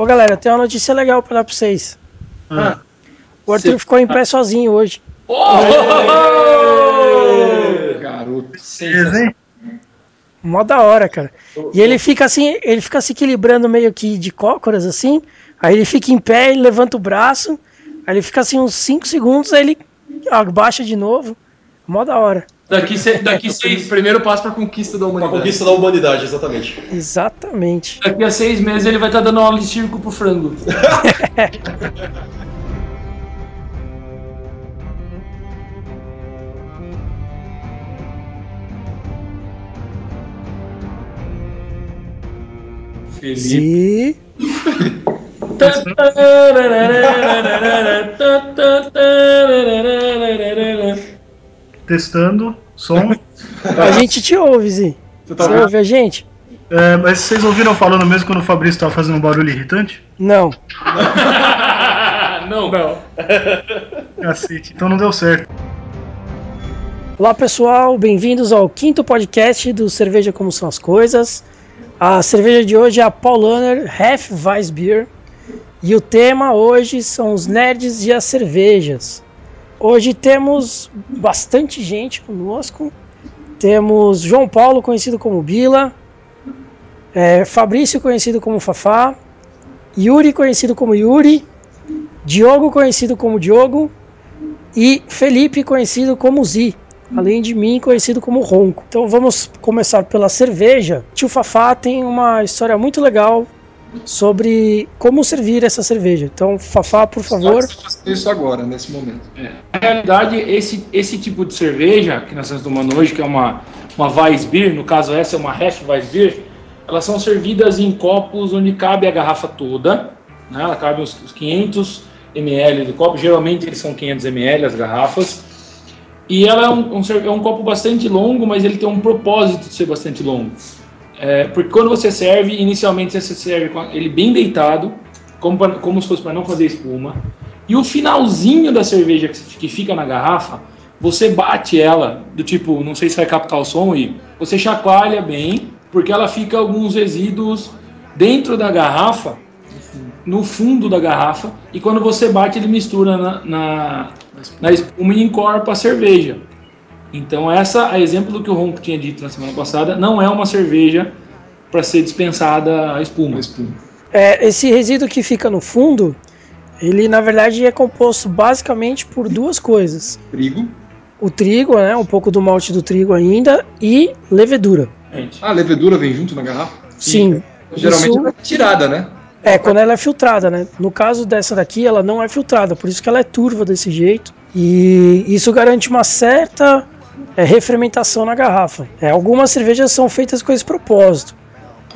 Ô galera, tem uma notícia legal pra dar pra vocês. Ah, O Arthur Cê- ficou em pé sozinho hoje. Garoto. beleza, hein? Mó da hora, cara. E ele fica assim, ele fica se equilibrando meio que de cócoras, assim. Aí ele fica em pé, ele levanta o braço. Aí ele fica assim uns 5 segundos, aí ele abaixa de novo. Mó da hora. Daqui, se, daqui seis, Primeiro passo pra conquista da Uma humanidade. conquista da humanidade, exatamente. Exatamente. daqui a seis meses ele vai estar dando aula de circo pro frango. E Testando, som. a gente te ouve, Zi. Você tá Você ouvindo? ouve a gente? É, mas vocês ouviram falando mesmo quando o Fabrício tava fazendo um barulho irritante? Não. Não. Cacete, então não deu certo. Olá pessoal, bem-vindos ao quinto podcast do Cerveja Como São as Coisas. A cerveja de hoje é a Paulaner Half Weissbier e o tema hoje são os nerds e as cervejas. Hoje temos bastante gente conosco. Temos João Paulo, conhecido como Bila, é, Fabrício, conhecido como Fafá, Yuri, conhecido como Yuri, Diogo, conhecido como Diogo, e Felipe, conhecido como Zi, além de mim, conhecido como Ronco. Então vamos começar pela cerveja. Tio Fafá tem uma história muito legal sobre como servir essa cerveja. Então, Fafá, por favor. Isso agora, nesse momento. Na realidade, esse, esse tipo de cerveja que nós estamos tomando hoje, que é uma, uma Weissbier, no caso essa é uma Half Weissbier, elas são servidas em copos onde cabe a garrafa toda, né? Ela cabe uns, uns 500 ml do copo, geralmente eles são 500 ml as garrafas, e ela é um, um, é um copo bastante longo, mas ele tem um propósito de ser bastante longo. É, porque quando você serve, inicialmente você serve ele bem deitado, como, pra- como se fosse para não fazer espuma. E o finalzinho da cerveja que, que fica na garrafa, você bate ela, do tipo, não sei se vai captar o som, e você chacoalha bem, porque ela fica alguns resíduos dentro da garrafa, no fundo da garrafa, e quando você bate, ele mistura na, na, na espuma e encorpa a cerveja. Então, essa, a exemplo do que o Ronco tinha dito na semana passada, não é uma cerveja para ser dispensada a espuma. Uma espuma. É, esse resíduo que fica no fundo, ele na verdade é composto basicamente por duas coisas: Trigo. o trigo, né, um pouco do malte do trigo ainda, e levedura. Gente. Ah, a levedura vem junto na garrafa? Sim. Geralmente Isso- ela é tirada, né? É, quando ela é filtrada, né? No caso dessa daqui, ela não é filtrada, por isso que ela é turva desse jeito. E isso garante uma certa é, refermentação na garrafa. É, algumas cervejas são feitas com esse propósito.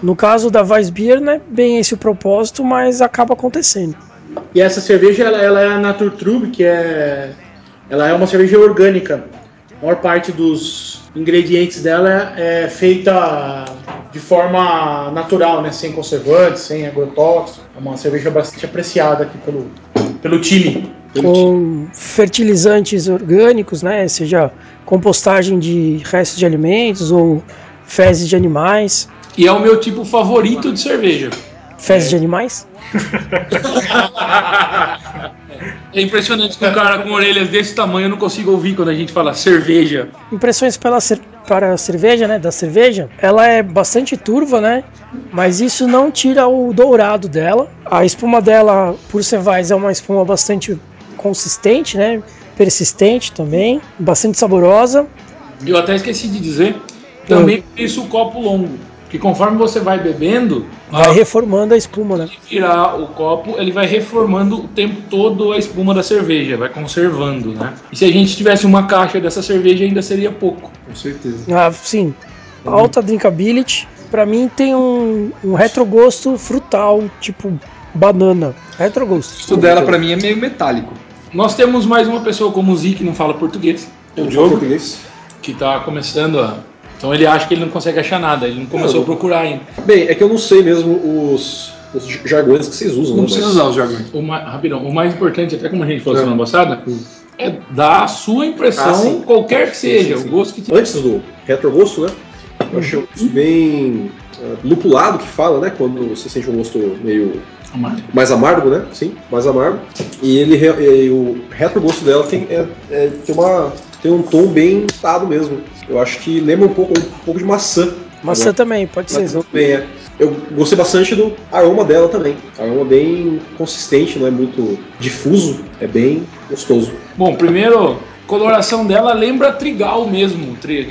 No caso da Weissbier, não é bem esse o propósito, mas acaba acontecendo. E essa cerveja ela, ela é a Naturtrube, que é ela é uma cerveja orgânica. A maior parte dos ingredientes dela é feita de forma natural, né, sem conservantes, sem agrotóxicos. É uma cerveja bastante apreciada aqui pelo pelo time. Com fertilizantes orgânicos, né? Seja compostagem de restos de alimentos ou fezes de animais. E é o meu tipo favorito de cerveja. Fezes de animais? É impressionante que um cara com orelhas desse tamanho não consiga ouvir quando a gente fala cerveja. Impressões pela cer- para a cerveja, né? Da cerveja, ela é bastante turva, né? Mas isso não tira o dourado dela. A espuma dela, por ser Weiss, é uma espuma bastante consistente, né? Persistente também, bastante saborosa. Eu até esqueci de dizer, também por isso o copo longo. Que conforme você vai bebendo, Vai reformando a espuma, né? virar o copo, ele vai reformando o tempo todo a espuma da cerveja, vai conservando, né? E se a gente tivesse uma caixa dessa cerveja, ainda seria pouco. Com certeza. Ah, sim. Alta drinkability. Pra mim tem um, um retrogosto frutal, tipo banana. Retrogosto. Isso dela pra mim é meio metálico. Nós temos mais uma pessoa como o Zi, que não fala português, O Diogo. Português. que tá começando a... Então ele acha que ele não consegue achar nada, ele não começou a procurar ainda. Bem, é que eu não sei mesmo os, os jargões que vocês usam. Não né, precisa usar os jargões. O mais, rapidão, o mais importante, até como a gente falou É. semana passada, é dar a sua impressão, Ah, qualquer que seja, Sim, sim. o gosto que tiver. Antes do retrogosto, né? Eu achei um gosto bem ah, lupulado que fala, né? Quando você sente um gosto meio Amargo. mais amargo, né? Sim, mais amargo. E ele e o retrogosto dela tem, é- é- tem, uma, tem um tom bem dado mesmo. Eu acho que lembra um pouco, um pouco de maçã. Maçã também, pode ser. Também é. Eu gostei bastante do aroma dela também. Aroma bem consistente, não é muito difuso, é bem gostoso. Bom, primeiro, coloração dela lembra trigal mesmo. tri-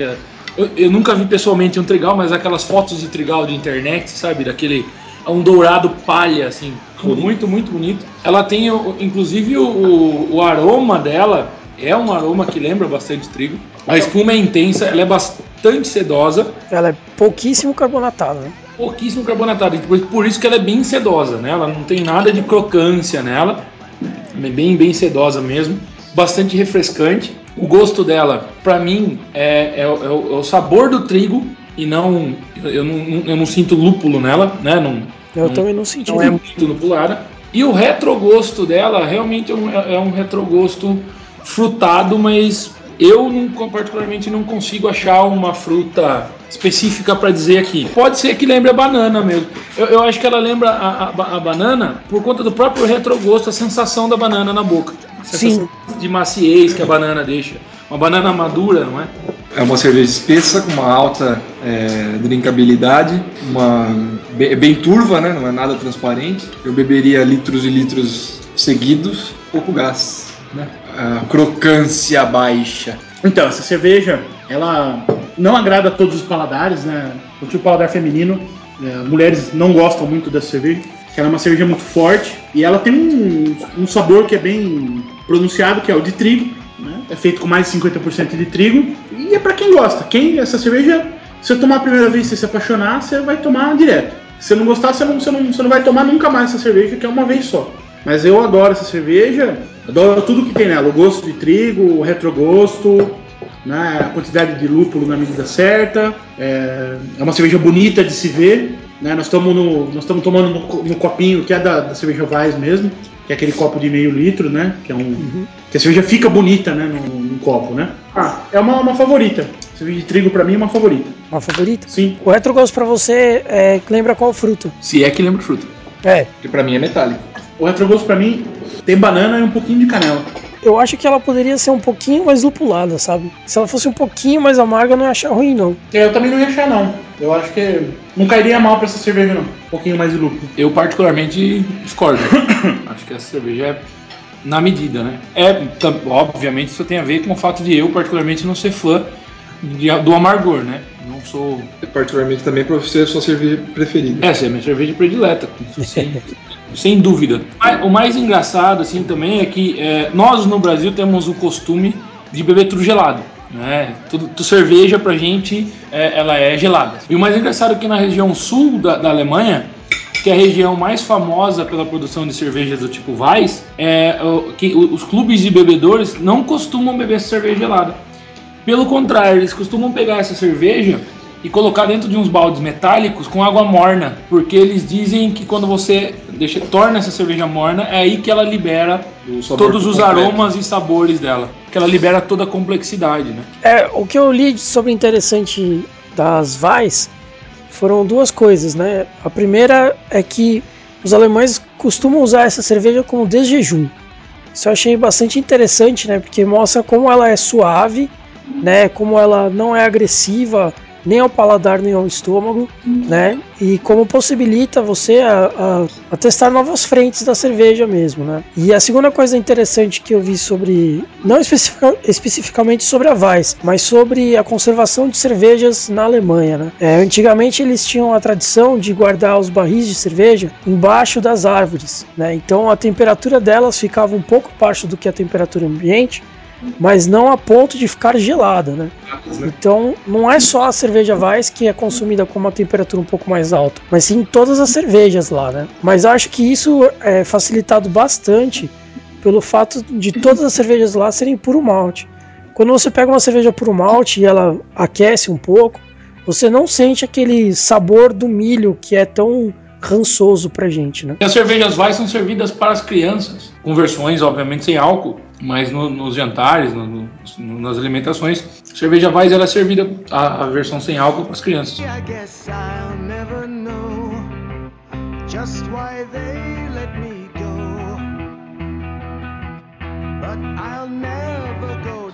Eu, eu nunca vi pessoalmente um trigal, mas aquelas fotos de trigal de internet, sabe? Daquele. É um dourado palha, assim, muito, muito bonito. Ela tem, inclusive, o, o aroma dela é um aroma que lembra bastante trigo. A espuma é intensa, ela é bastante sedosa. Ela é pouquíssimo carbonatada, né? pouquíssimo carbonatada, por- isso que ela é bem sedosa, né? Ela não tem nada de crocância nela, é bem bem sedosa mesmo, bastante refrescante. O gosto dela, pra mim, é, é é o, é o sabor do trigo e não eu, não eu não sinto lúpulo nela, né? Não, Eu não- também não senti. não é muito lupulada. E o retrogosto dela realmente é um, é um retrogosto frutado, mas eu não, particularmente não consigo achar uma fruta específica para dizer aqui. Pode ser que lembre a banana mesmo. Eu, eu acho que ela lembra a, a a banana por conta do próprio retrogosto, a sensação da banana na boca. Sensação de maciez que a banana deixa. Uma banana madura, não é? É uma cerveja espessa, com uma alta é, drinkabilidade, uma, bem, bem turva, né? não é nada transparente. Eu beberia litros e litros seguidos, pouco gás. Né? A crocância baixa. Então, essa cerveja, ela não agrada a todos os paladares, né? O paladar feminino, é, mulheres não gostam muito dessa cerveja, que ela é uma cerveja muito forte e ela tem um, um sabor que é bem pronunciado, que é o de trigo, né? É feito com mais de 50% de trigo e é pra quem gosta. Quem essa cerveja, se você tomar a primeira vez e se apaixonar, você vai tomar direto. Se não gostar, você não, você não, você não vai tomar nunca mais essa cerveja, que é uma vez só. Mas eu adoro essa cerveja, adoro tudo que tem nela, o gosto de trigo, o retrogosto, né, a quantidade de lúpulo na medida certa. É, é uma cerveja bonita de se ver. Né, nós estamos no, nós estamos tomando no, no copinho que é da, da cerveja Weiss mesmo, que é aquele copo de meio litro, né? Que é um que a cerveja fica bonita, né, no, no copo, né? Ah, é uma, uma favorita. Cerveja de trigo pra mim é uma favorita. Uma favorita? Sim. O retrogosto pra você é, lembra qual fruta? Se é que lembra fruta. É, Que pra mim é metálico. O retrogosto pra mim tem banana e um pouquinho de canela. eu acho que ela poderia ser um pouquinho mais lupulada, sabe? Se ela fosse um pouquinho mais amarga, eu não ia achar ruim, não. Eu também não ia achar não. Eu acho que não cairia mal pra essa cerveja não. Um pouquinho mais de lúpulo. Eu particularmente discordo. Acho que essa cerveja é na medida, né? É, obviamente isso tem a ver com o fato de eu particularmente não ser fã de- do amargor, né? Não sou. Particularmente também pra você, sua cerveja preferida. Essa é a minha cerveja predileta, sem, sem dúvida. O mais engraçado, assim, também é que é, nós no Brasil temos o costume de beber tudo gelado. Né? Tudo, tudo cerveja pra gente é, ela é gelada. E o mais engraçado é que na região sul da, da Alemanha, que é a região mais famosa pela produção de cervejas do tipo Weiss, é, que os clubes de bebedores não costumam beber cerveja gelada. Pelo contrário, eles costumam pegar essa cerveja e colocar dentro de uns baldes metálicos com água morna, porque eles dizem que quando você deixa, torna essa cerveja morna, é aí que ela libera todos os completo. aromas e sabores dela, que ela libera toda a complexidade, né? É, o que eu li sobre interessante das Vais foram duas coisas, né? A primeira é que os alemães costumam usar essa cerveja como desjejum. Isso eu achei bastante interessante, né? Porque mostra como ela é suave, né? Como ela não é agressiva nem ao paladar nem ao estômago, né? E como possibilita você a, a- a testar novas frentes da cerveja mesmo, né? E a segunda coisa interessante que eu vi sobre, não especifica- especificamente sobre a Weiss, mas sobre a conservação de cervejas na Alemanha, né? É, antigamente eles tinham a tradição de guardar os barris de cerveja embaixo das árvores, né? Então a temperatura delas ficava um pouco abaixo do que a temperatura ambiente, mas não a ponto de ficar gelada, né? Então, não é só a cerveja Weiss que é consumida com uma temperatura um pouco mais alta, mas sim todas as cervejas lá, né? Mas acho que isso é facilitado bastante pelo fato de todas as cervejas lá serem puro malte. Quando você pega uma cerveja puro malte e ela aquece um pouco, você não sente aquele sabor do milho que é tão rançoso pra gente, né? E as cervejas vai são servidas para as crianças, com versões, obviamente, sem álcool, mas no, nos jantares, no, no, nas alimentações, cerveja Vais era é servida a, a, versão sem álcool para as crianças.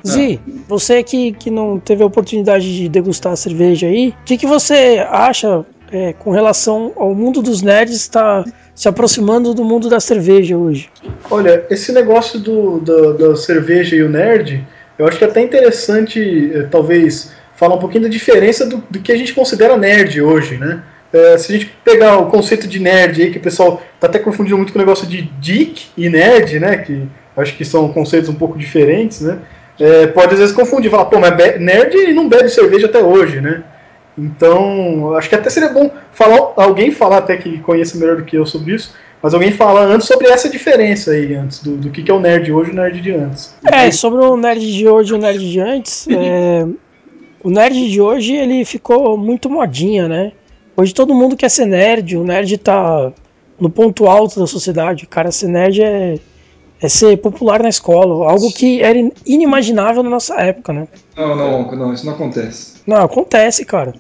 Zi, você que, que não teve a oportunidade de degustar a cerveja aí, o que, que você acha é, com relação ao mundo dos nerds estar se aproximando do mundo da cerveja hoje? Olha, esse negócio do, do- da cerveja e o nerd, eu acho que é até interessante, eh, talvez, falar um pouquinho da diferença do, do que a gente considera nerd hoje, né? Eh, se a gente pegar o conceito de nerd aí, que o pessoal tá até confundindo muito com o negócio de geek e nerd, né? Que acho que são conceitos um pouco diferentes, né? Eh, pode às vezes confundir, falar, pô, mas nerd não bebe cerveja até hoje, né? Então, acho que até seria bom falar, alguém falar até que conheça melhor do que eu sobre isso, mas alguém falar antes sobre essa diferença aí, antes do, do que, que é o nerd hoje e o nerd de antes. É, sobre o nerd de hoje e o nerd de antes, é, o nerd de hoje ele ficou muito modinha, né? Hoje todo mundo quer ser nerd, o nerd tá no ponto alto da sociedade. Cara, ser nerd é, é ser popular na escola, algo que era inimaginável na nossa época, né? Não, não, não, isso não acontece. Não, acontece, cara.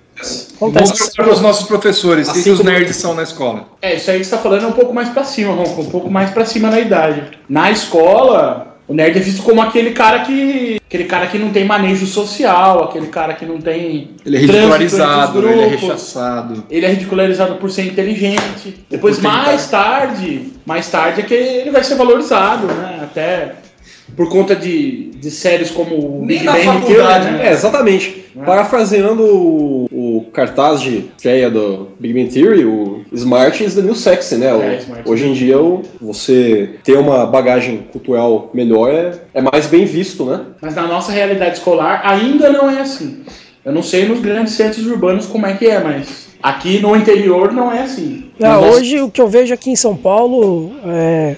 Acontece. Vamos para os nossos professores, Assim que os como- nerds são na escola? É, isso aí que você tá falando é um pouco mais pra cima, Ronco, um pouco mais pra cima na idade. Na escola, o nerd é visto como aquele cara que. aquele cara que não tem manejo social, aquele cara que não tem. Ele é ridicularizado, entre os ele é grupos. rechaçado. Ele é ridicularizado por ser inteligente. Depois, mais tarde, mais tarde é que ele vai ser valorizado, né? Até por conta de, de séries como o Nem Big na Bang faculdade, Theory, É, né? exatamente. Parafraseando o, o cartaz de estreia do Big Bang Theory, o Smart is the new sexy, né? O- É, hoje em dia, o- você ter uma bagagem cultural melhor é, é mais bem visto, né? Mas na nossa realidade escolar ainda não é assim. Eu não sei nos grandes centros urbanos como é que é, mas aqui no interior não é assim. Ah, hoje o que eu vejo aqui em São Paulo é.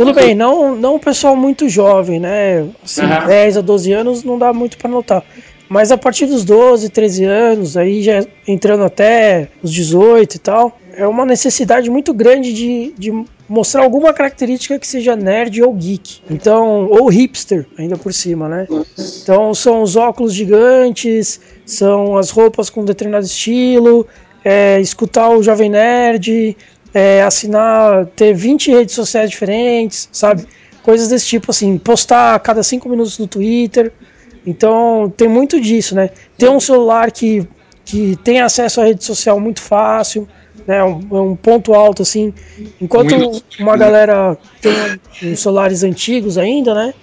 Tudo bem, não, não o pessoal muito jovem, né? Assim, Aham. 10 a 12 anos não dá muito pra notar. Mas a partir dos 12, 13 anos, aí já entrando até os 18 e tal, é uma necessidade muito grande de, de mostrar alguma característica que seja nerd ou geek. Então, ou hipster, ainda por cima, né? Então são os óculos gigantes, são as roupas com determinado estilo, é, escutar o Jovem Nerd, é, assinar, ter 20 redes sociais diferentes, sabe? Coisas desse tipo, assim, postar a cada 5 minutos no Twitter. Então tem muito disso, né? Ter um celular que, que tem acesso à rede social muito fácil, né? Um, é um ponto alto, assim. Enquanto Muito. uma galera tem uns celulares antigos ainda, né?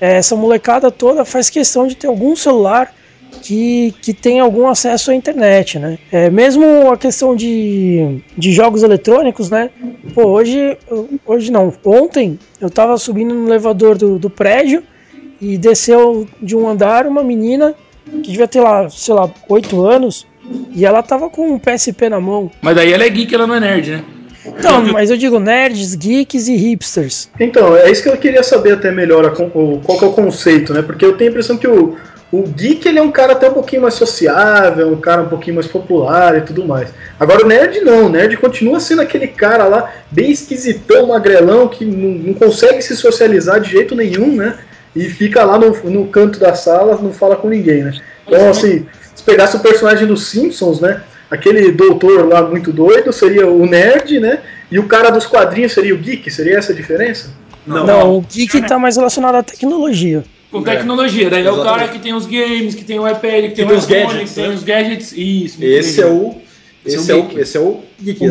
É, essa molecada toda faz questão de ter algum celular que, que tem algum acesso à internet, né? É, mesmo a questão de, de jogos eletrônicos, né? Pô, hoje, hoje não, ontem eu tava subindo no elevador do, do prédio e desceu de um andar uma menina que devia ter lá, sei lá, 8 anos e ela tava com um PSP na mão. Mas daí ela é geek, ela não é nerd, né? Então, mas eu digo nerds, geeks e hipsters. Então, é isso que eu queria saber até melhor, a con- o- qual que é o conceito, né? Porque eu tenho a impressão que o, o geek ele é um cara até um pouquinho mais sociável, um cara um pouquinho mais popular e tudo mais. Agora o nerd não, o nerd continua sendo aquele cara lá, bem esquisitão, magrelão, que não, não consegue se socializar de jeito nenhum, né? E fica lá no, no canto da sala, não fala com ninguém, né? Então, assim, se pegasse o personagem dos Simpsons, né? Aquele doutor lá muito doido seria o nerd, né? E o cara dos quadrinhos seria o geek? Seria essa a diferença? Não, o geek tá mais relacionado à tecnologia. Com tecnologia. Daí é o cara que tem os games, que tem o iPad, que tem tem o os iPhone, gadgets, que tem né? os gadgets. Isso. Esse é o. Esse Esse é é o geek. esse é o geek.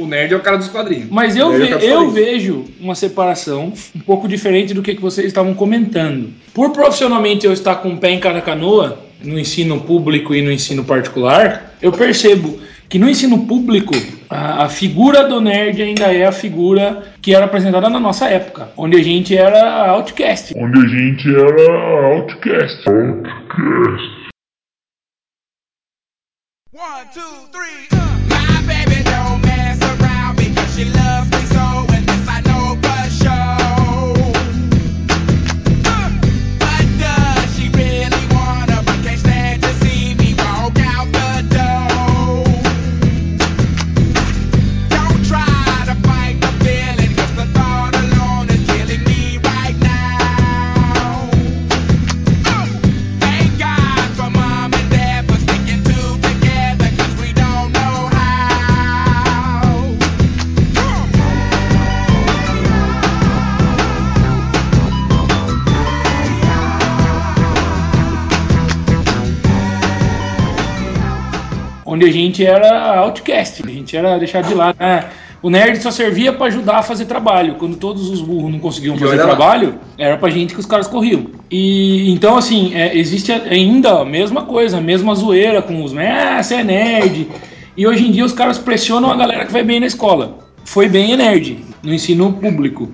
O. O nerd é o cara dos quadrinhos. Mas eu, Eu ve- quero eu vejo uma separação um pouco diferente do que, que vocês estavam comentando. Por profissionalmente eu estar com o pé em cada canoa, no ensino público e no ensino particular, eu percebo que no ensino público a, a figura do nerd ainda é a figura que era apresentada na nossa época, onde a gente era outcast. onde a gente era outcast. Outcast. One, two, three, uh. Onde a gente era outcast, a gente era deixado de lado. né? O nerd só servia pra ajudar a fazer trabalho. Quando todos os burros não conseguiam fazer trabalho, era pra gente que os caras corriam. E então, assim, é, existe ainda a mesma coisa, a mesma zoeira com os. Ah, você é nerd. E hoje em dia os caras pressionam a galera que vai bem na escola. Foi bem é nerd, no ensino público.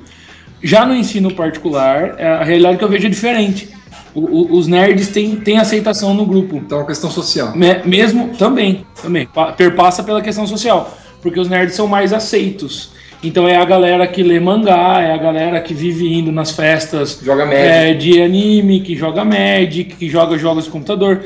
Já no ensino particular, é, a realidade que eu vejo é diferente. O- o- os nerds têm, têm aceitação no grupo. Então é uma questão social. Me- mesmo também, também pa- perpassa pela questão social, porque os nerds são mais aceitos. Então é a galera que lê mangá, é a galera que vive indo nas festas Joga Magic. é, de anime, que joga Magic, que joga jogos de computador.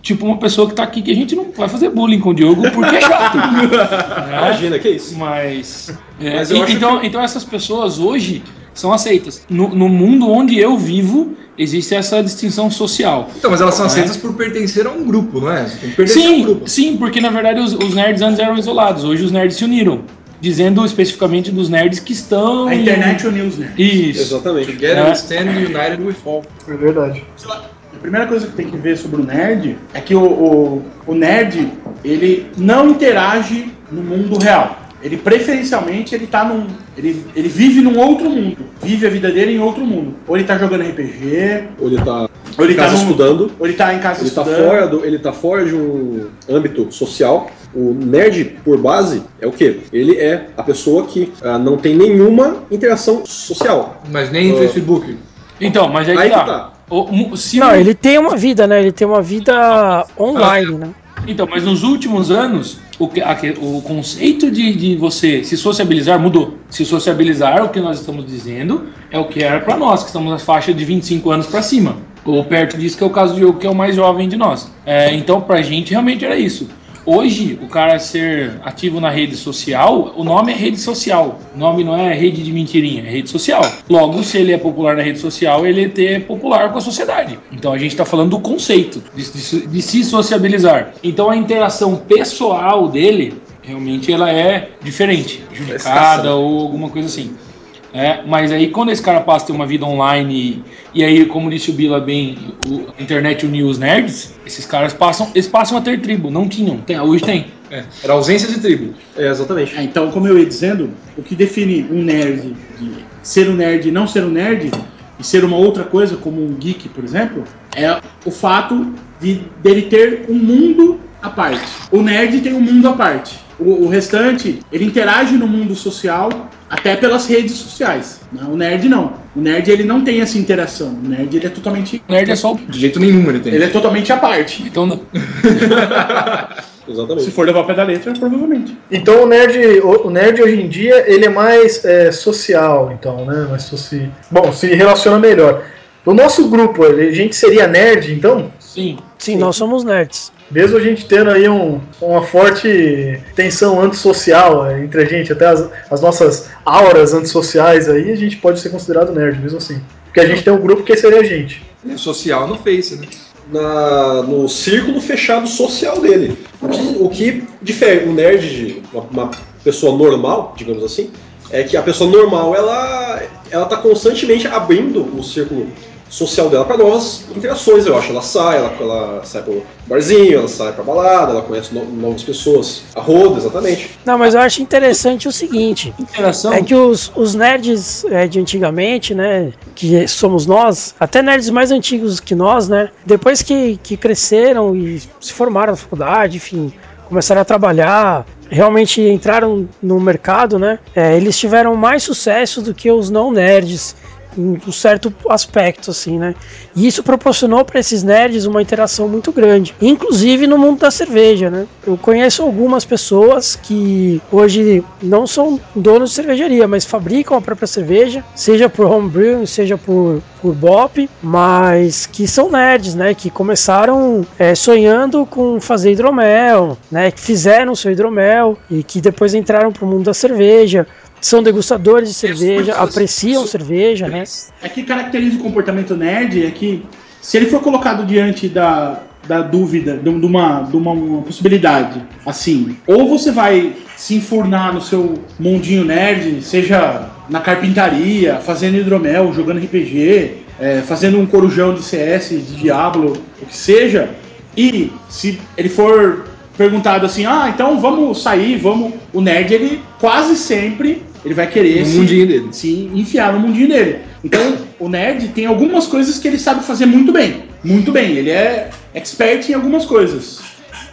Tipo uma pessoa que tá aqui que a gente não vai fazer bullying com o Diogo porque é chato. né? Imagina, que isso. Mas, é, Mas e- então, então essas pessoas hoje são aceitas. No, no mundo onde eu vivo, existe essa distinção social. Então, mas elas são É. aceitas por pertencer a um grupo, não é? Você tem que pertencer a um Sim, grupo. sim, porque na verdade os, os nerds antes eram isolados, hoje os nerds se uniram. Dizendo especificamente dos nerds que estão. A internet uniu os nerds. Isso. Exatamente. Together É. we stand united we fall. É verdade. A primeira coisa que tem que ver sobre o nerd é que o, o, o nerd ele não interage no mundo real. Ele preferencialmente ele tá num. Ele, ele vive num outro mundo. Vive a vida dele em outro mundo. Ou ele tá jogando RPG, Ou ele tá ou ele em tá casa num- estudando, Ou ele tá em casa ele tá, estudando. fora do, ele tá fora de um âmbito social. O nerd, por base, é o quê? Ele é a pessoa que ah, não tem nenhuma interação social. Mas nem Ah. Facebook. Então, mas aí, Aí que que tá. tá. O- se Não, o- ele tem uma vida, né? Ele tem uma vida online, né? Então, mas nos últimos anos, o, que- a o conceito de, de você se sociabilizar mudou. Se sociabilizar, o que nós estamos dizendo, é o que era para nós, que estamos na faixa de 25 anos para cima. Ou perto disso, que é o caso do Diogo, que é o mais jovem de nós. É, então, pra gente, realmente era isso. Hoje, o cara ser ativo na rede social, o nome é rede social. O nome não é rede de mentirinha, é rede social. Logo, se ele é popular na rede social, ele é popular com a sociedade. Então a gente está falando do conceito de, de- de se sociabilizar. Então a interação pessoal dele realmente ela é diferente, judicada ou alguma coisa assim. É, mas aí quando esse cara passa a ter uma vida online e, e aí, como disse o Bila bem, o, a internet uniu os nerds, esses caras passam, eles passam a ter tribo, não tinham, tem, hoje tem. É. Era ausência de tribo. É, exatamente. É, então, como eu ia dizendo, o que define um nerd de ser um nerd e não ser um nerd, e ser uma outra coisa, como um geek, por exemplo, é o fato de dele ter um mundo à parte. O nerd tem um mundo à parte. O, o restante, ele interage no mundo social até pelas redes sociais. né? O nerd não. O nerd ele não tem essa interação. O nerd ele é totalmente O nerd é só o. De jeito nenhum ele tem. ele é totalmente à parte. Então, não- Se Exatamente. for levar ao pé da letra, provavelmente. Então o nerd, o, o nerd hoje em dia ele é mais é, social, então, né? Mais soci... Bom, se relaciona melhor. O nosso grupo, a gente seria nerd, então? Sim. Sim, nós somos nerds. Mesmo a gente tendo aí um- uma forte tensão antissocial é, entre a gente, até as, as nossas auras antissociais aí, a gente pode ser considerado nerd, mesmo assim. Porque a gente tem um grupo que seria a gente. É social no Face, né? Na, no círculo fechado social dele. O que, o que difere um nerd de uma, uma pessoa normal, digamos assim, é que a pessoa normal ela ela tá constantemente abrindo o círculo social dela para novas interações, eu acho. Ela sai, ela, ela sai pro barzinho, ela sai pra balada, ela conhece no- novas pessoas. A roda, exatamente. Não, mas eu acho interessante o seguinte: Interação. é que os, os nerds é, de antigamente, né, que somos nós, até nerds mais antigos que nós, né, depois que, que cresceram e se formaram na faculdade, enfim, começaram a trabalhar, realmente entraram no mercado, né, é, eles tiveram mais sucesso do que os não nerds um certo aspecto, assim, né? E isso proporcionou para esses nerds uma interação muito grande, inclusive no mundo da cerveja, né? Eu conheço algumas pessoas que hoje não são donos de cervejaria, mas fabricam a própria cerveja, seja por homebrew, seja por, por bop, mas que são nerds, né? Que começaram é, sonhando com fazer hidromel, né? Que fizeram seu hidromel e que depois entraram para o mundo da cerveja. São degustadores de cerveja, apreciam cerveja, né? É que caracteriza o comportamento nerd é que se ele for colocado diante da, da dúvida, de, de uma, de uma, uma possibilidade, assim, ou você vai se enfurnar no seu mundinho nerd, seja na carpintaria, fazendo hidromel, jogando RPG, é, fazendo um corujão de CS, de Diablo, o que seja, e se ele for perguntado assim, ah, então vamos sair, vamos. O nerd, ele quase sempre ele vai querer No se, mundinho dele. se enfiar no mundinho dele. Então, o nerd tem algumas coisas que ele sabe fazer muito bem. Muito bem. Ele é expert em algumas coisas.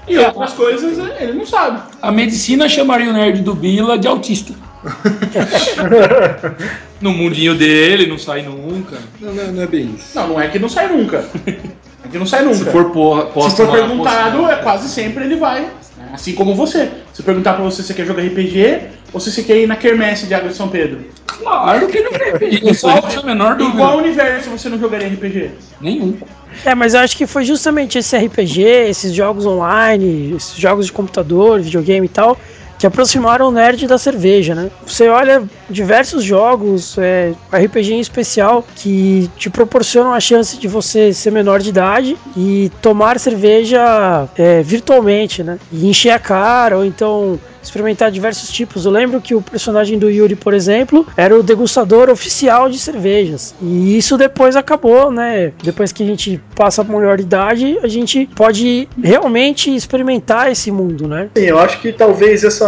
E outras coisas é, ele não sabe. A medicina chamaria o nerd do Bila de autista. no mundinho dele, não sai nunca. Não, não, não é bem isso. Não, não é que não sai nunca. É que não sai nunca. Se for, porra, Se for perguntado, posta- é quase sempre ele vai. né? Assim como você. Se perguntar pra você se você quer jogar RPG ou se você quer ir na Quermesse de Água de São Pedro. Claro que ele não aí não tem a menor dúvida. Igual universo você não jogaria RPG? Nenhum. É, mas eu acho que foi justamente esse RPG, esses jogos online, esses jogos de computador, videogame e tal, que aproximaram o nerd da cerveja, né? Você olha diversos jogos, é, RPG em especial, que te proporcionam a chance de você ser menor de idade e tomar cerveja é, virtualmente, né? E encher a cara, ou então experimentar diversos tipos. Eu lembro que o personagem do Yuri, por exemplo, era o degustador oficial de cervejas. E isso depois acabou, né? Depois que a gente passa a maior idade, a gente pode realmente experimentar esse mundo, né? Sim, eu acho que talvez essa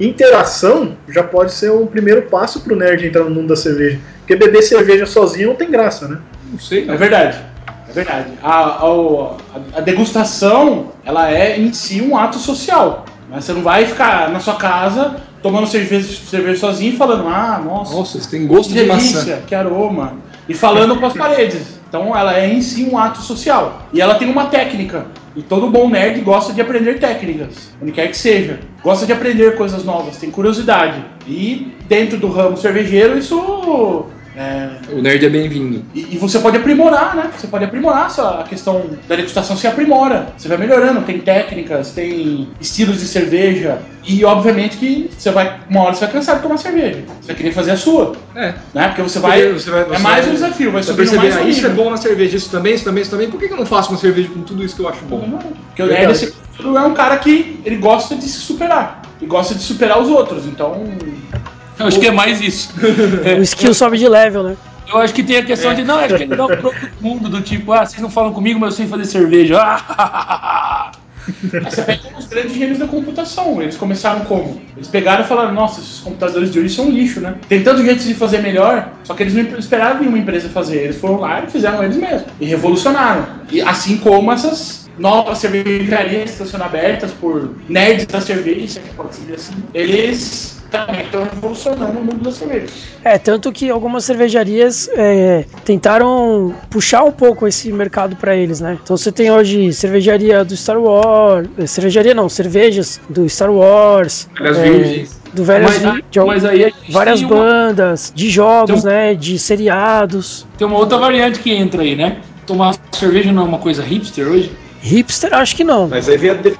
interação já pode ser um primeiro passo pro nerd entrar no mundo da cerveja. Porque beber cerveja sozinho não tem graça, né? Não sei, É verdade. É verdade. A, a- a degustação, ela é em si um ato social. Mas você não vai ficar na sua casa tomando cerveja, cerveja sozinho e falando, ah, nossa, Nossa, você tem gosto que de maçã. delícia, que aroma. E falando com as paredes. Então ela é em si um ato social. E ela tem uma técnica. E todo bom nerd gosta de aprender técnicas, onde quer que seja. Gosta de aprender coisas novas, tem curiosidade. E dentro do ramo cervejeiro, isso. É, O nerd é bem-vindo. e, e você pode aprimorar, né? Você pode aprimorar a questão da degustação, se aprimora. Você vai melhorando, tem técnicas, tem estilos de cerveja. E obviamente que você vai. Uma hora você vai cansar de tomar cerveja. Você vai querer fazer a sua. É. Né? Porque você vai. Você vai- é você mais vai- um desafio, vai Você subir perceber, mais ah, isso é bom na cerveja, isso também, isso também, isso também. Por que eu não faço uma cerveja com tudo isso que eu acho bom? Porque o nerd esse, é um cara que ele gosta de se superar. E gosta de superar os outros. Então. Eu acho que é mais isso. O skill sobe de level, né? Eu acho que tem a questão de, não, acho que ele dá um do mundo, do tipo, ah, vocês não falam comigo, mas eu sei fazer cerveja. Ah, você pega os grandes gênios da computação. Eles começaram como? Eles pegaram e falaram, nossa, esses computadores de hoje são um lixo, né? Tem tanto jeito de fazer melhor, só que eles não esperavam nenhuma empresa fazer. Eles foram lá e fizeram eles mesmos. E revolucionaram. E assim como essas novas cervejarias que estão sendo abertas por nerds da cerveja, é que pode dizer assim, eles também estão revolucionando o mundo da cerveja. É, tanto que algumas cervejarias é, tentaram puxar um pouco esse mercado para eles, né? Então você tem hoje cervejaria do Star Wars, eh, cervejaria não, cervejas do Star Wars, As é, virgens. do Velhas Mas, de mas aí várias uma, bandas, de jogos, Então- né? De seriados. tem uma outra variante que entra aí, né? Tomar cerveja não é uma coisa hipster hoje? Hipster, acho que não. Mas aí vem a de...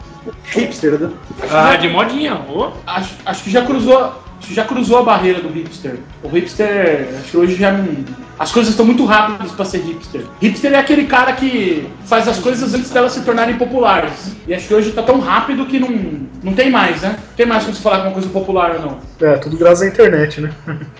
hipster, né? Ah, de modinha. ô. Acho, acho que já cruzou, já cruzou a barreira do hipster. O hipster, acho que hoje já não. As coisas estão muito rápidas para ser hipster. Hipster é aquele cara que faz as coisas antes delas se tornarem populares. E acho que hoje tá tão rápido que não, não tem mais, né? Não tem mais como se falar que uma coisa popular ou não. É, tudo graças à internet, né?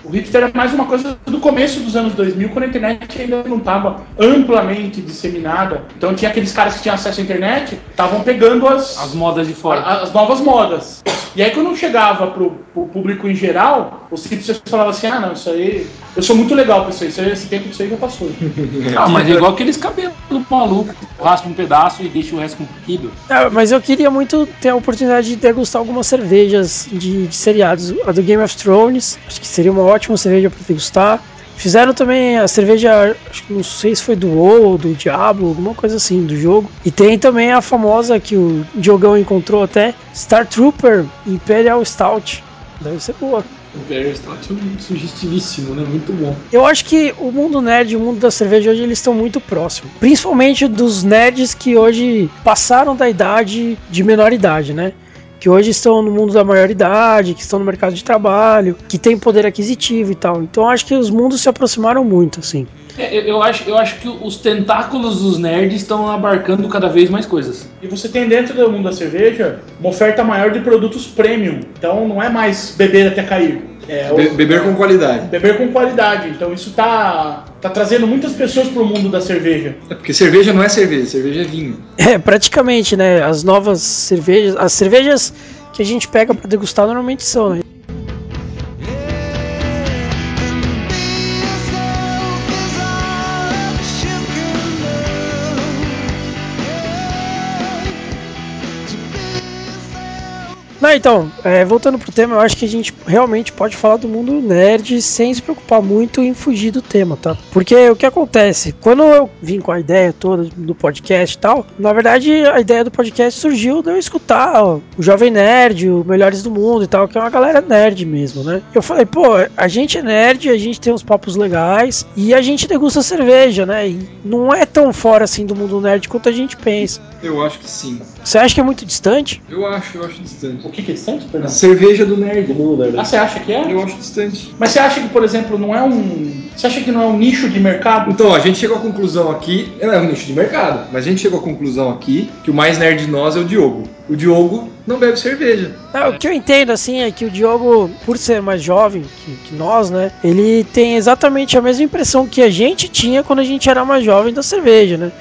O hipster é mais uma coisa do começo dos anos 2000, quando a internet ainda não estava amplamente disseminada. Então tinha aqueles caras que tinham acesso à internet, estavam pegando as, As modas de fora. a- as novas modas. E aí quando chegava pro, pro público em geral, os hipsters falavam assim, ah não, isso aí. Eu sou muito legal com isso aí, isso aí, esse tempo disso aí já passou. Ah, mas é igual aqueles cabelos maluco, raspa um pedaço e deixa o resto comprido. É, mas eu queria muito ter a oportunidade de degustar algumas cervejas de, de seriados. A do Game of Thrones, acho que seria uma ótima cerveja para degustar. Fizeram também a cerveja, acho que não sei se foi do WoW ou do Diablo, alguma coisa assim do jogo. E tem também a famosa que o Diogão encontrou até, Star Trooper Imperial Stout. Deve ser boa. O Barry está sugestivíssimo, né? Muito bom. Eu acho que o mundo nerd e o mundo da cerveja hoje eles estão muito próximos. Principalmente dos nerds que hoje passaram da idade de menor idade, né? Que hoje estão no mundo da maioridade, que estão no mercado de trabalho, que tem poder aquisitivo e tal. Então acho que os mundos se aproximaram muito, assim. É, eu, eu acho, eu acho que os tentáculos dos nerds estão abarcando cada vez mais coisas. E você tem dentro do mundo da cerveja uma oferta maior de produtos premium. Então não é mais beber até cair. É, Be- beber com qualidade. beber com qualidade. Então isso tá, tá trazendo muitas pessoas pro mundo da cerveja. É porque cerveja não é cerveja, cerveja é vinho. É, praticamente, né? As novas cervejas, as cervejas que a gente pega pra degustar normalmente são, né? Então, é, voltando pro tema, eu acho que a gente realmente pode falar do mundo nerd sem se preocupar muito em fugir do tema, tá? Porque o que acontece? Quando eu vim com a ideia toda do podcast e tal, na verdade a ideia do podcast surgiu de eu escutar ó, o Jovem Nerd, o Melhores do Mundo e tal, que é uma galera nerd mesmo, né? Eu falei, pô, a gente é nerd, a gente tem uns papos legais e a gente degusta cerveja, né? E não é tão fora assim do mundo nerd quanto a gente pensa. Eu acho que sim. Você acha que é muito distante? Eu acho, eu acho distante. O que, que é distante? A Perdão. cerveja do nerd. Do mundo nerd. Ah, você acha que é? Eu acho distante. Mas você acha que, por exemplo, não é um. Você acha que não é um nicho de mercado? Então, a gente chegou à conclusão aqui, não é um nicho de mercado, mas a gente chegou à conclusão aqui que o mais nerd de nós é o Diogo. O Diogo não bebe cerveja. Não, o que eu entendo, assim, é que o Diogo, por ser mais jovem que, que nós, né? Ele tem exatamente a mesma impressão que a gente tinha quando a gente era mais jovem da cerveja, né?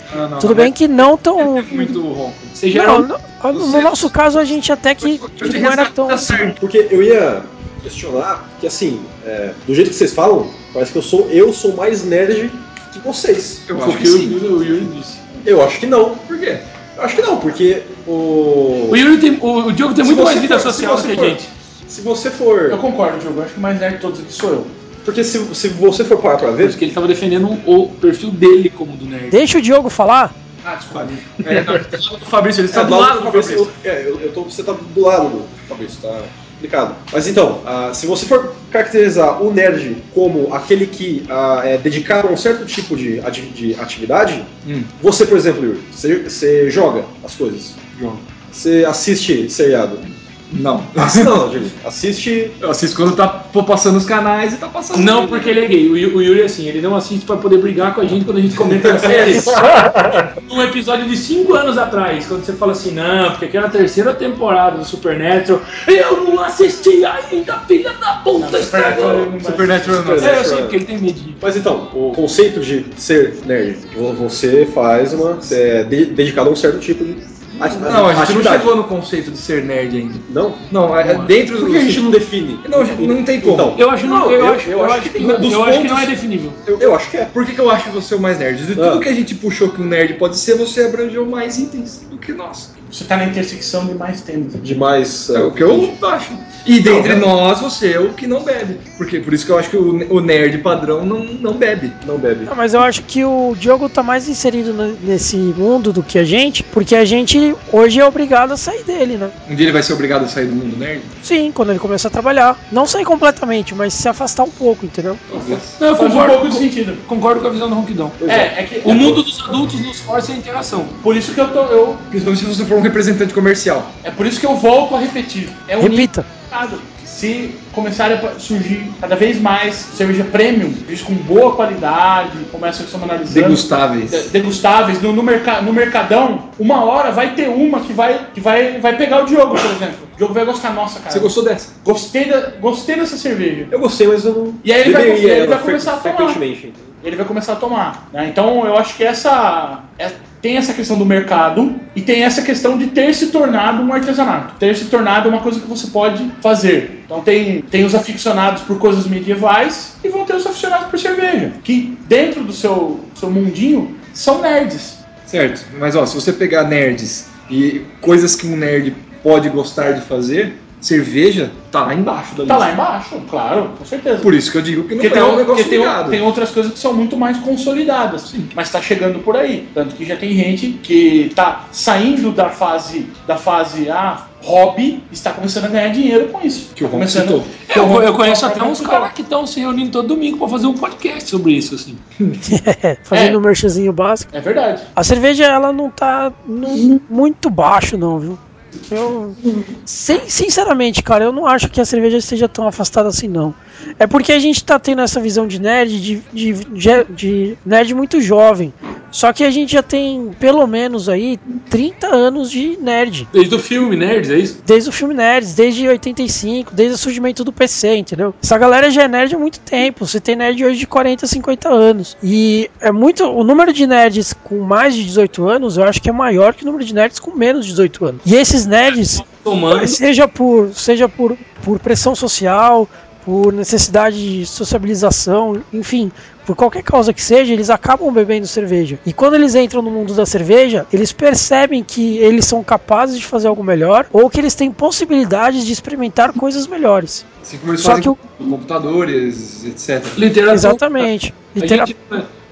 Tudo bem que não tão. É muito ronco. Você já Não, era um- no, no Você- nosso caso, a gente até que, Eu que não era respeito, tão. tá certo. Porque eu ia questionar que, assim, é, do jeito que vocês falam, parece que eu sou, eu sou mais nerd que vocês. Eu acho o que que sim. O Yuri disse. Eu acho que não. Por quê? Eu acho que não, porque o. O, Yuri tem, o, o Diogo tem Se muito mais vida for- social se do você que a gente. Se você for. Eu concordo, Diogo. Acho que o mais nerd de todos aqui sou eu. Porque se, se você for parar pra ver, isso que ele tava defendendo o perfil dele como do nerd. Deixa o Diogo falar. Ah, desculpa. É, não, Fabrício, ele está É, do lado do Fabrício, Fabrício. É, eu, eu tô, você tá do lado do Fabrício, tá explicado. Mas então, ah, se você for caracterizar o nerd como aquele que ah, é dedicado a um certo tipo de, de atividade, Hum. você, por exemplo, Yuri, você, você joga as coisas. Jogo. Você assiste seriado. Não. Assi- não, digo, assiste. Eu assisto quando tá passando os canais e tá passando. Não, porque ele é gay. O Yu- o Yuri, assim, ele não assiste pra poder brigar com a gente quando a gente comenta as séries. um episódio de 5 anos atrás, quando você fala assim, não, porque aquela terceira temporada do Supernatural, eu não assisti ainda, filha da puta, estragou. Supernatural não. É, eu sei, porque ele tem medinho. Mas então, o conceito de ser nerd, vo- você faz uma. Você é de- dedicado a um certo tipo de ati- Não, a gente não chegou no conceito de ser nerd ainda. Não? Não, é, é dentro Por do. que a gente não define? Não, não tem como. Então, Eu acho, não, Não, eu, eu- acho, eu eu acho acho que dos eu acho que não é definível. eu, eu acho que é. Por que, que eu acho você o mais nerd? De Ah. tudo que a gente puxou que o nerd pode ser, você abrangeu mais itens do que nós. Você tá na intersecção de mais temas. De mais. É o que eu acho. E dentre nós, você é o que não bebe. Porque, por isso que eu acho que o, o nerd padrão não, não bebe. Não bebe. Não, mas eu acho que o Diogo tá mais inserido ne- nesse mundo do que a gente, porque a gente hoje é obrigado a sair dele, né? Um dia ele vai ser obrigado a sair do mundo nerd? Sim, quando ele começar a trabalhar. Não sair completamente, mas se afastar um pouco, entendeu? Talvez. Não, eu Faz um concordo, pouco de sentido. concordo com a visão do Ronquidão. É, é que. O mundo dos adultos nos força a interação. Por isso que eu tô. Eu, Principalmente se você for um representante comercial. é por isso que eu volto a repetir. É um Repita. mercado. Se começarem a surgir cada vez mais cerveja premium, cerveja com boa qualidade, começa a estamos analisando. Degustáveis. de- degustáveis no, no, merca- no mercadão, uma hora vai ter uma que vai, que vai, vai pegar o Diogo, por exemplo. O Diogo vai gostar, nossa, cara. Você gostou dessa? Gostei, da, gostei dessa cerveja. Eu gostei, mas eu não. E aí ele vai- ele vai começar a tomar. frequentemente. Ele vai começar a tomar. né? Então eu acho que essa. Tem essa questão do mercado e tem essa questão de ter se tornado um artesanato. Ter se tornado uma coisa que você pode fazer. Então tem, tem os aficionados por coisas medievais e vão ter os aficionados por cerveja. Que dentro do seu, seu mundinho são nerds. Certo. Mas ó, se você pegar nerds e coisas que um nerd pode gostar de fazer, cerveja tá lá embaixo da Tá lista. lá embaixo, claro, com certeza. Por isso que eu digo que não Porque é tem, um negócio porque tem, ligado. tem outras coisas que são muito mais consolidadas, mas tá chegando por aí. Tanto que já tem gente que tá saindo da fase da fase ah, hobby, está começando a ganhar dinheiro com isso. Que Tá começando. citou. o Eu, Ron- eu conheço até uns caras que estão se reunindo todo domingo pra fazer um podcast sobre isso, assim. Fazendo É. um merchanzinho básico. É verdade. A cerveja, ela não tá no- muito baixo, não, viu? Eu, sin- sinceramente, cara, eu não acho que a cerveja esteja tão afastada assim, não. É porque a gente tá tendo essa visão de nerd, de, de, de- de nerd muito jovem. Só que a gente já tem pelo menos aí 30 anos de nerd. Desde o filme Nerds, é isso? Desde o filme Nerds, desde 85, desde o surgimento do PC, entendeu? Essa galera já é nerd há muito tempo. Você tem nerd hoje de 40, 50 anos. E é muito. O número de nerds com mais de 18 anos, eu acho que é maior que o número de nerds com menos de 18 anos. E esses nerds, Tomando. seja por, seja por, por pressão social, por necessidade de sociabilização, enfim, por qualquer causa que seja, eles acabam bebendo cerveja. E quando eles entram no mundo da cerveja, eles percebem que eles são capazes de fazer algo melhor ou que eles têm possibilidades de experimentar coisas melhores. Assim como eles Só fazem que o- com computadores, etc. Literatura. Exatamente. A gente,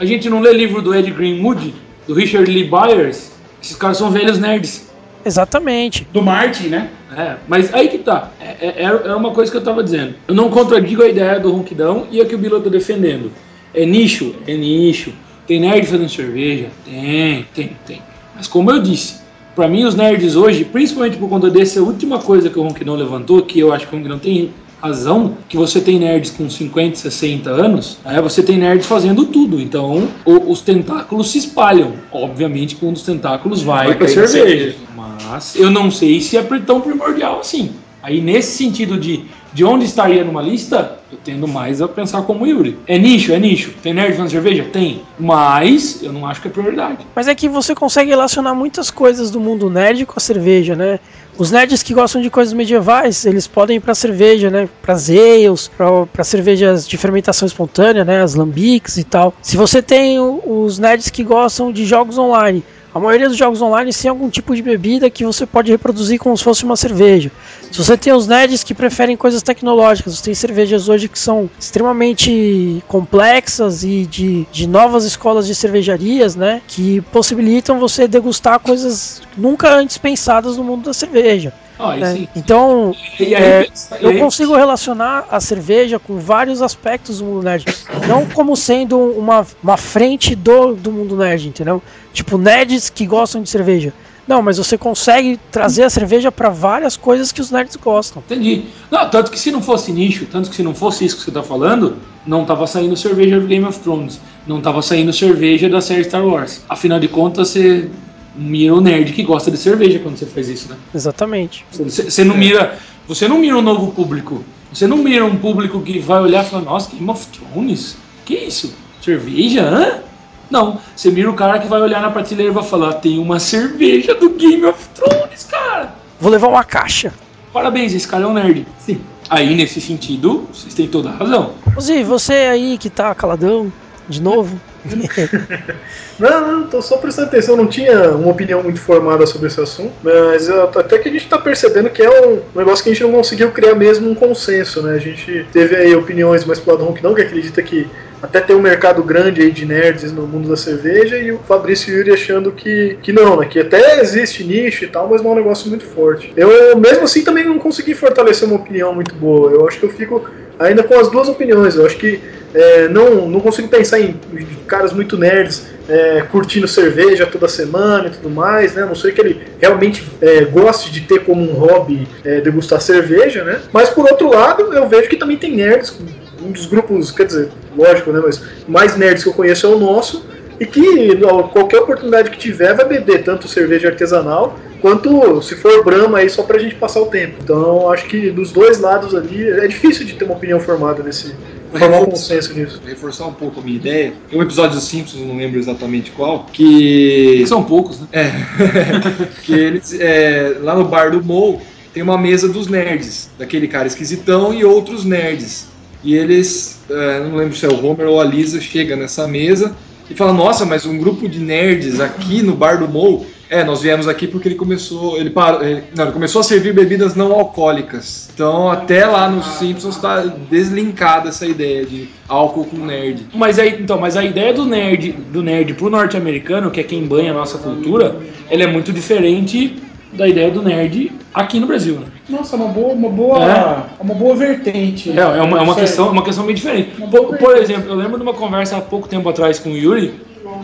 a gente não lê livro do Ed Greenwood, do Richard Lee Byers. Esses caras são velhos nerds. Exatamente. Do Martin, né? É, mas aí que tá. É, é, é uma coisa que eu tava dizendo. Eu não contradigo a ideia do ronquidão e a que o Bila tá defendendo. É nicho? É nicho. Tem nerd fazendo cerveja? Tem, tem, tem. Mas como eu disse, pra mim os nerds hoje, principalmente por conta dessa última coisa que o Ronquidão levantou, que eu acho que o Ronquidão tem razão, que você tem nerds com 50, 60 anos, né, você tem nerds fazendo tudo. Então, o- os tentáculos se espalham. Obviamente que um dos tentáculos vai, Vai na cerveja. cerveja. Mas eu não sei se é tão primordial assim. Aí, nesse sentido de, de onde estaria numa lista, eu tendo mais a pensar como o Yuri. É nicho, é nicho. Tem nerd fazendo cerveja? Tem. Mas eu não acho que é prioridade. Mas é que você consegue relacionar muitas coisas do mundo nerd com a cerveja, né? Os nerds que gostam de coisas medievais, eles podem ir pra cerveja, né? Para ales, para cervejas de fermentação espontânea, né? As lambics e tal. Se você tem os nerds que gostam de jogos online, a maioria dos jogos online tem algum tipo de bebida que você pode reproduzir como se fosse uma cerveja. Se você tem os nerds que preferem coisas tecnológicas, você tem cervejas hoje que são extremamente complexas e de, de novas escolas de cervejarias, né? Que possibilitam você degustar coisas nunca antes pensadas no mundo da cerveja. Ah, né? Então, aí, é, eu consigo relacionar a cerveja com vários aspectos do mundo nerd. Não como sendo uma, uma frente do, do mundo nerd, entendeu? Tipo, nerds que gostam de cerveja. Não, mas você consegue trazer a cerveja para várias coisas que os nerds gostam. Entendi. Não, tanto que se não fosse nicho, tanto que se não fosse isso que você tá falando, não tava saindo cerveja do Game of Thrones. Não tava saindo cerveja da série Star Wars. Afinal de contas, você mira o nerd que gosta de cerveja quando você faz isso, né? Exatamente. Você, você não mira. Você não mira um novo público. Você não mira um público que vai olhar e falar, nossa, Game of Thrones? Que isso? Cerveja? Hã? Não, você mira o cara que vai olhar na prateleira e vai falar, tem uma cerveja do Game of Thrones, cara. Vou levar uma caixa. Parabéns, esse cara é um nerd. Sim. Aí, nesse sentido, vocês têm toda a razão. Zi, você aí que tá caladão, de novo. Não, não, tô só prestando atenção, não tinha uma opinião muito formada sobre esse assunto, mas até que a gente tá percebendo que é um negócio que a gente não conseguiu criar mesmo um consenso, né? A gente teve aí opiniões mais pro lado Ronquidão, que acredita que até tem um mercado grande aí de nerds no mundo da cerveja, e o Fabrício Yuri achando que, que não, né? Que até existe nicho e tal, mas não é um negócio muito forte. Eu, mesmo assim, também não consegui fortalecer uma opinião muito boa. Eu acho que eu fico ainda com as duas opiniões. Eu acho que é, não, não consigo pensar em caras muito nerds é, curtindo cerveja toda semana e tudo mais, né? A não sei que ele realmente é, goste de ter como um hobby é, degustar cerveja, né? Mas por outro lado, eu vejo que também tem nerds, um dos grupos, quer dizer, lógico, né? Mas mais nerds que eu conheço é o nosso, e que qualquer oportunidade que tiver vai beber tanto cerveja artesanal quanto se for Brahma aí só pra gente passar o tempo. Então acho que dos dois lados ali é difícil de ter uma opinião formada nesse. formar um consenso nisso. reforçar um pouco a minha ideia. Tem um episódio dos Simpsons, não lembro exatamente qual, que São poucos, né? É. que eles. é, lá no bar do Mo tem uma mesa dos nerds, daquele cara esquisitão e outros nerds. E eles, é, não lembro se é o Homer ou a Lisa, chega nessa mesa e fala: Nossa, mas um grupo de nerds aqui no bar do Mo. É, nós viemos aqui porque ele começou. Ele parou. ele- não, ele começou a servir bebidas não alcoólicas. Então, até lá nos Simpsons está deslinkada essa ideia de álcool com nerd. Mas aí, então, mas a ideia do nerd, do nerd pro norte-americano, que é quem banha a nossa cultura, ela é muito diferente da ideia do nerd aqui no Brasil. Né? Nossa, uma boa, uma boa, uma boa vertente. É, é uma, é uma questão, é uma questão bem diferente. Por, por exemplo, eu lembro de uma conversa há pouco tempo atrás com o Yuri,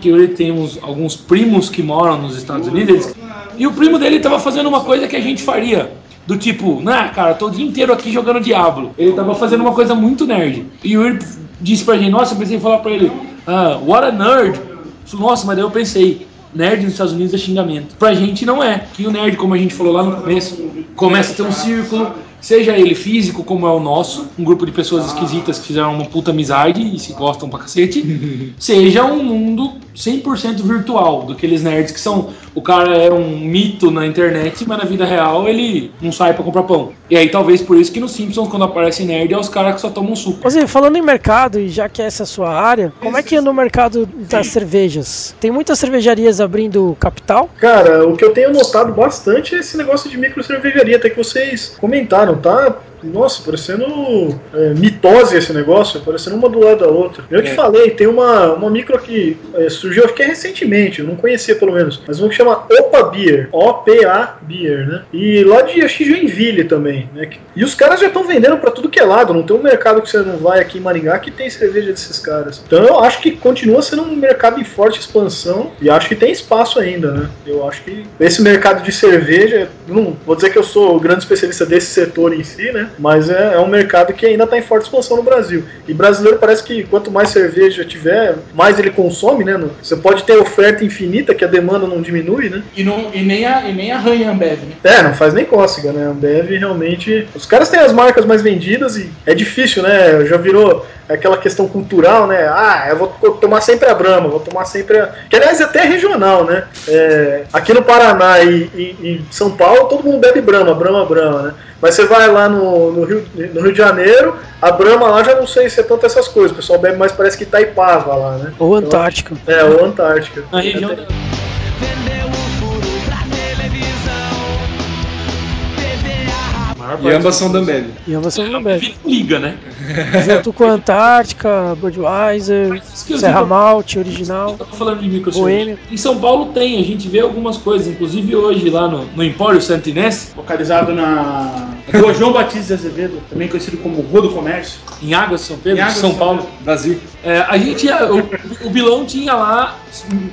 que o Yuri tem uns, alguns primos que moram nos Estados Unidos, e o primo dele tava fazendo uma coisa que a gente faria. Do tipo, nah, cara, tô o dia inteiro aqui jogando Diablo. Ele tava fazendo uma coisa muito nerd. E o Yuri disse pra gente, nossa, eu pensei em falar pra ele, ah, what a nerd. Nossa, mas daí eu pensei, nerd nos Estados Unidos é xingamento. Pra gente não é. Que o nerd, como a gente falou lá no começo, começa a ter um círculo, seja ele físico, como é o nosso, um grupo de pessoas esquisitas que fizeram uma puta amizade e se gostam pra cacete, seja um mundo 100% virtual, daqueles nerds que são. O cara é um mito na internet, mas na vida real ele não sai pra comprar pão. E aí talvez por isso que no Simpsons, quando aparece nerd, é os caras que só tomam suco. Ô Zé, falando em mercado, e já que essa é a sua área, como é que é no mercado das cervejas? Tem muitas cervejarias abrindo capital? Cara, o que eu tenho notado bastante é esse negócio de micro cervejaria, até que vocês comentaram, tá? Nossa, parecendo é, mitose esse negócio, parecendo uma do lado da outra. Eu te É. falei, tem uma, uma micro que é, surgiu, acho que é recentemente, eu não conhecia pelo menos, mas uma que chama Opa Beer, O-P-A Beer, né? E lá de acho que Joinville também, né? E os caras já estão vendendo pra tudo que é lado, não tem um mercado que você não vai aqui em Maringá que tem cerveja desses caras. Então eu acho que continua sendo um mercado em forte expansão e acho que tem espaço ainda, né? Eu acho que esse mercado de cerveja, não vou dizer que eu sou o grande especialista desse setor em si, né? Mas é, é um mercado que ainda está em forte expansão no Brasil. E brasileiro parece que quanto mais cerveja tiver, mais ele consome, né? Você pode ter oferta infinita, que a demanda não diminui, né? E, não, e, nem, a, e nem arranha a Ambev, né? É, não faz nem cócega, né? A Ambev realmente. Os caras têm as marcas mais vendidas e é difícil, né? Já virou aquela questão cultural, né? Ah, eu vou tomar sempre a Brahma, vou tomar sempre a. Que aliás é até regional, né? É, aqui no Paraná e, e- e São Paulo todo mundo bebe Brahma, Brahma, Brahma, né? Mas você vai lá no, no Rio, no Rio de Janeiro, a Brahma lá já não sei se é tanto essas coisas. O pessoal bebe mais, parece que Itaipava lá, né? Ou Antártica? É, ou Antártica. Na região da- E ambas são da Ambev. E ambas são da Ambev. Liga, né? Junto com a Antártica, Budweiser, Serra. Malte, original. Eu tô falando de micro Boêmio. Em São Paulo tem, a gente vê algumas coisas, inclusive hoje lá no, no Empório Santo Inês, Localizado na Rua João Batista de Azevedo, também conhecido como Rua do Comércio. em Águas de São Pedro, Em Águas São São Paulo. Brasil. É, a gente, o, o Bilão tinha lá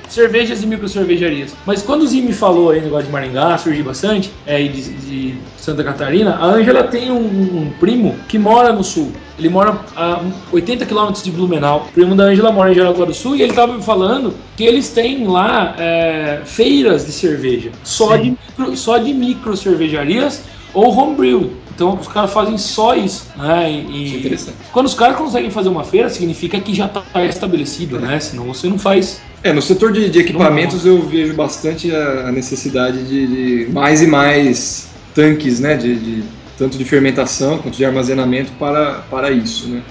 cervejas e micro cervejarias. Mas quando o me falou aí, negócio de Maringá, surgiu bastante, é, de, de Santa Catarina, a Ângela tem um, um primo que mora no sul. Ele mora a 80 quilômetros de Blumenau. O primo da Ângela mora em Jaraguá do Sul e ele estava me falando que eles têm lá é, feiras de cerveja. Só de, micro, só de micro cervejarias ou homebrew. Então os caras fazem só isso, né? E, e Isso é interessante. quando os caras conseguem fazer uma feira, significa que já está estabelecido, né? Senão você não faz. É, no setor de, de equipamentos eu vejo bastante a, a necessidade de, de mais e mais tanques, né? De, de- tanto de fermentação quanto de armazenamento para, para isso, né?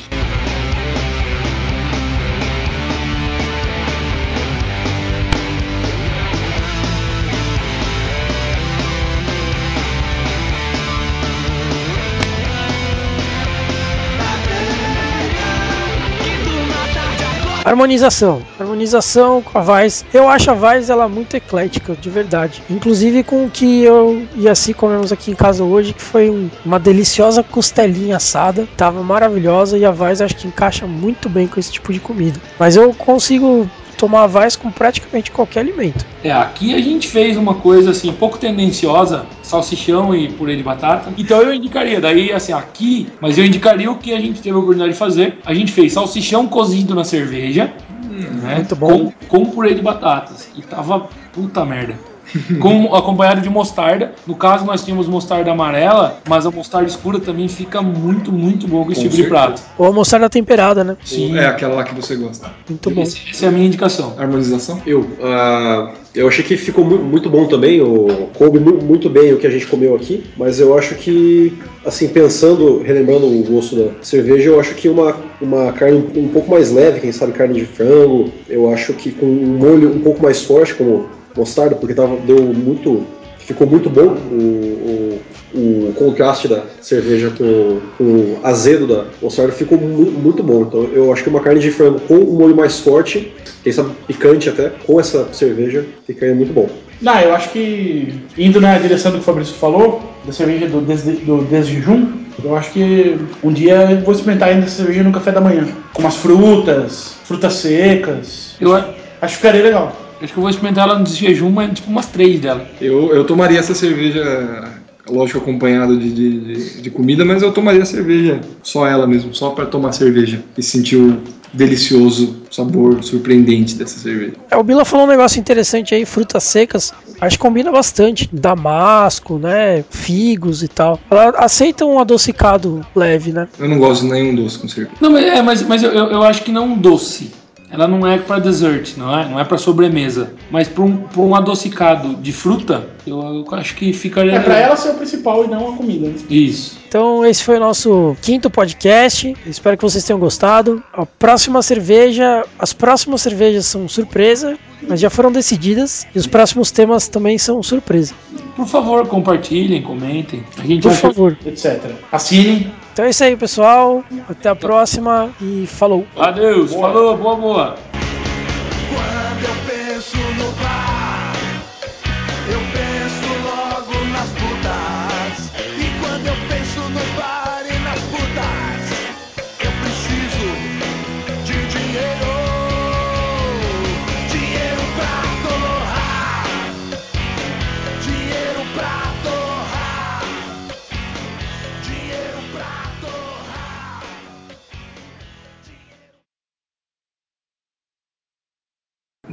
Harmonização. Harmonização com a Vaz. Eu acho a Vaz ela muito eclética, de verdade. Inclusive com o que eu e a Si comemos aqui em casa hoje, que foi um- uma deliciosa costelinha assada. Tava maravilhosa e a Vaz acho que encaixa muito bem com esse tipo de comida. Mas eu consigo tomar Vaz com praticamente qualquer alimento. É, aqui a gente fez uma coisa assim, pouco tendenciosa, salsichão e purê de batata. Então eu indicaria, daí assim, aqui, mas eu indicaria o que a gente teve a oportunidade de fazer. A gente fez salsichão cozido na cerveja, né? muito bom. Com, com purê de batatas. E tava puta merda. Com, acompanhado de mostarda. No caso, nós tínhamos mostarda amarela, mas a mostarda escura também fica muito, muito boa com esse Com tipo de certeza. prato. Ou a mostarda temperada, né? Sim, É aquela lá que você gosta. Muito bom. esse- essa é a minha indicação. Harmonização? Eu, ah, eu achei que ficou mu- muito bom também, o, coube mu- muito bem o que a gente comeu aqui, mas eu acho que, assim, pensando, relembrando o gosto da cerveja, eu acho que uma, uma carne um, um pouco mais leve, quem sabe carne de frango, eu acho que com um molho um pouco mais forte, como mostarda, porque tava, deu muito. Ficou muito bom o, o, o contraste da cerveja com, com o azedo da mostarda, ficou mu- muito bom. Então eu acho que uma carne de frango com um molho mais forte quem sabe picante até, com essa cerveja, ficaria muito bom. Não, eu acho que indo na direção do que o Fabrício falou, da cerveja do, des, do desjejum, eu acho que um dia eu vou experimentar ainda essa cerveja no café da manhã. Com umas frutas, frutas secas. Eu Acho que ficaria legal. Acho que eu vou experimentar ela no desjejum, mas tipo umas três dela. Eu, eu tomaria essa cerveja, lógico, acompanhado de, de, de- de comida, mas eu tomaria a cerveja, só ela mesmo, só para tomar cerveja e sentir o, delicioso sabor surpreendente dessa cerveja. É, o Bila falou um negócio interessante aí, frutas secas. Acho que combina bastante. Damasco, né? Figos e tal. Ela aceita um adocicado leve, né? Eu não gosto de nenhum doce com cerveja. Não, mas, é, mas, mas eu, eu eu acho que não doce. Ela não é para dessert, não é? Não é para sobremesa. Mas para um, um adocicado de fruta, eu, eu acho que ficaria. É pra ela ser o principal e não a comida. né? Isso. Então, esse foi o nosso quinto podcast. Espero que vocês tenham gostado. A próxima cerveja, as próximas cervejas são surpresa, mas já foram decididas. E os próximos temas também são surpresa. Por favor, compartilhem, comentem. A gente Por vai- favor. Etc. Assinem. Então é isso aí, pessoal. Até a próxima e falou. Adeus, falou, boa, boa.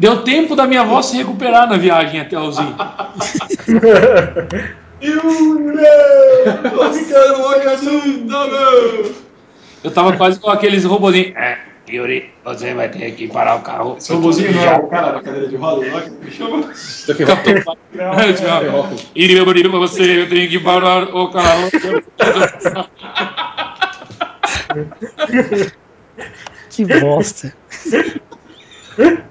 Deu tempo da minha avó se recuperar na viagem até o Zinho. Eu tava quase com aqueles robozinhos. É, Yuri, você vai ter que parar o carro. Esse robozinho não é o cara da cadeira de roda lá que me chama? E você, eu tenho que parar o carro. Que bosta.